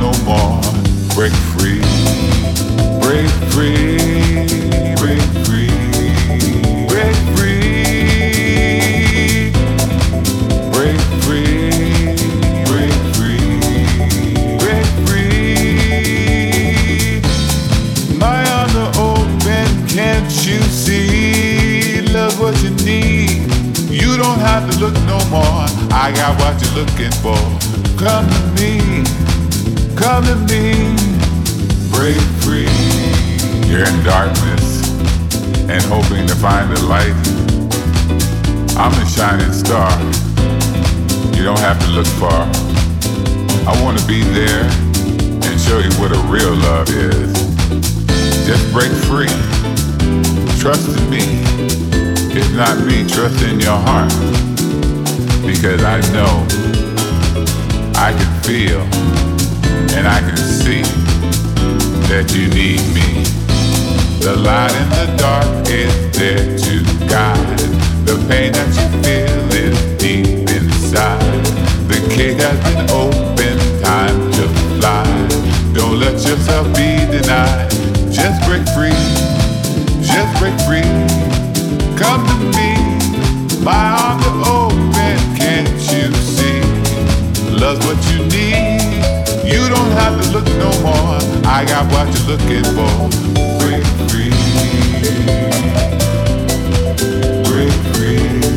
no more. Break free, break free, break free, break free, break free, break free, break free. My arms are open, can't you see? Love what you need. You don't have to look no more. I got what you're looking for. Come to me. Come to me, break free. You're in darkness and hoping to find the light. I'm the shining star. You don't have to look far. I want to be there and show you what a real love is. Just break free. Trust in me. If not me, trust in your heart. Because I know I can feel and I can see that you need me. The light in the dark is there to guide. The pain that you feel is deep inside. The gate has been open, time to fly. Don't let yourself be denied. Just break free, just break free. Come to me, my arms are open, can't you see? Love's what you need. You don't have to look no more. I got what you're looking for. Break free. Break free.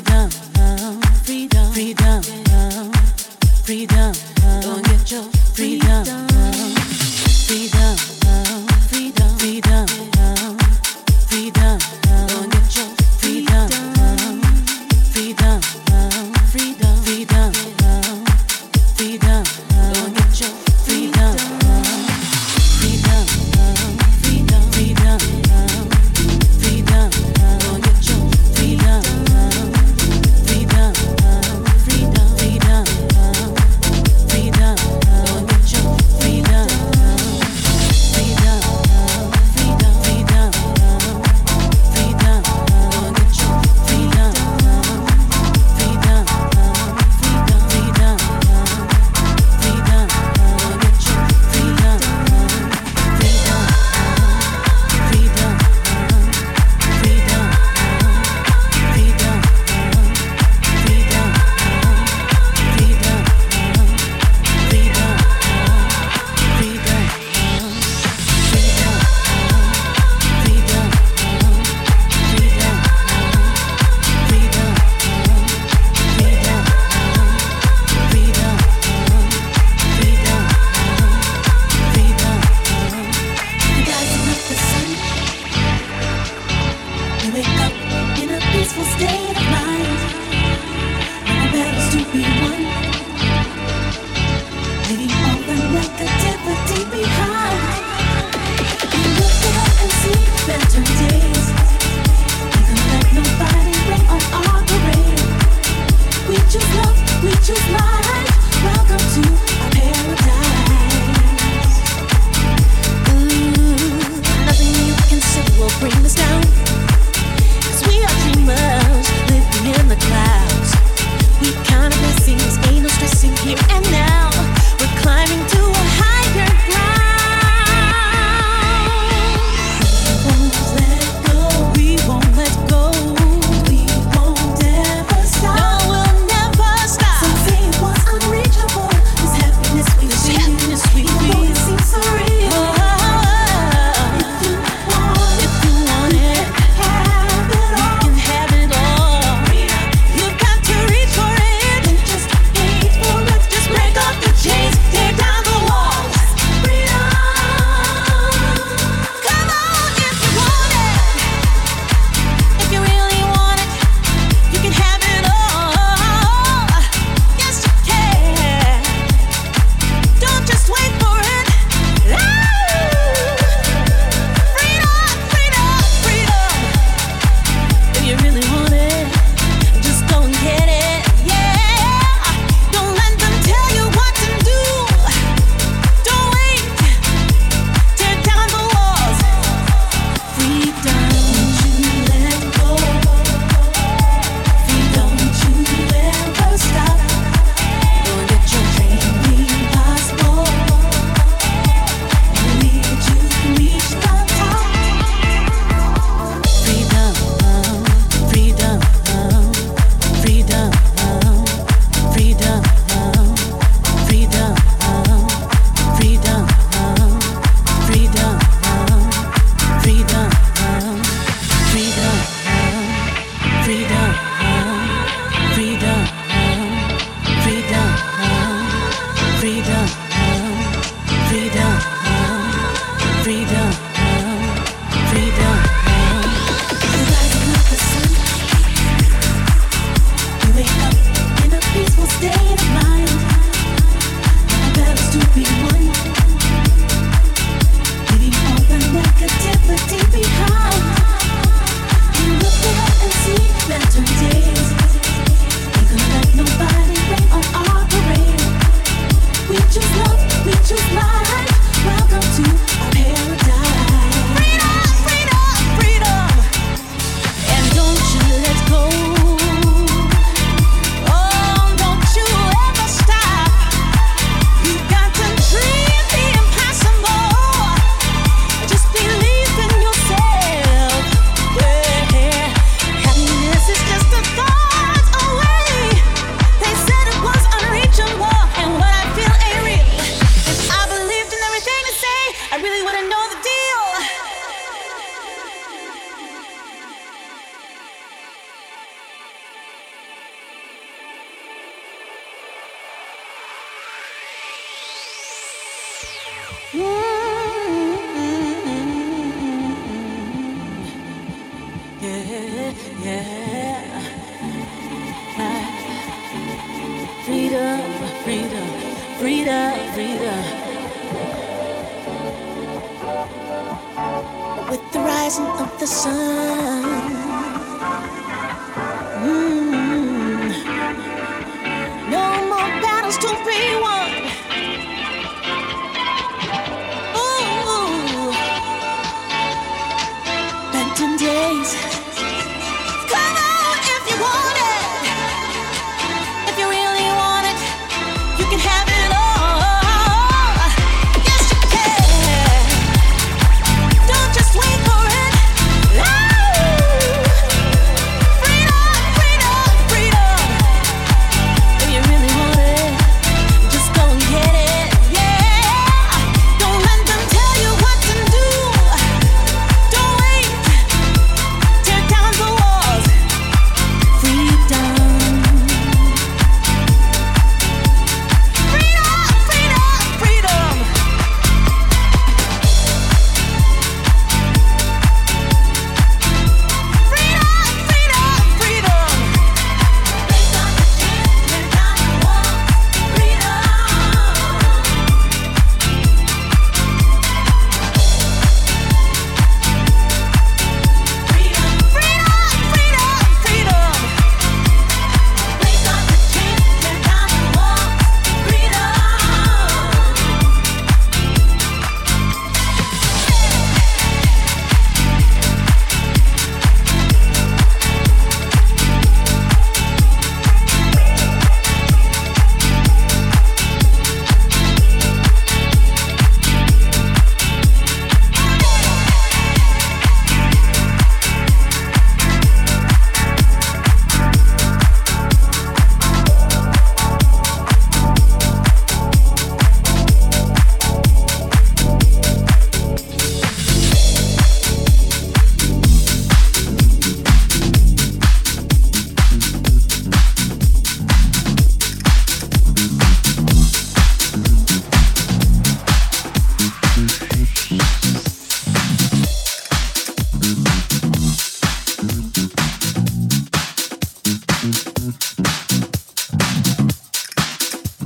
freedom, freedom, freedom, freedom. Don't get your freedom, freedom.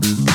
Mm-hmm.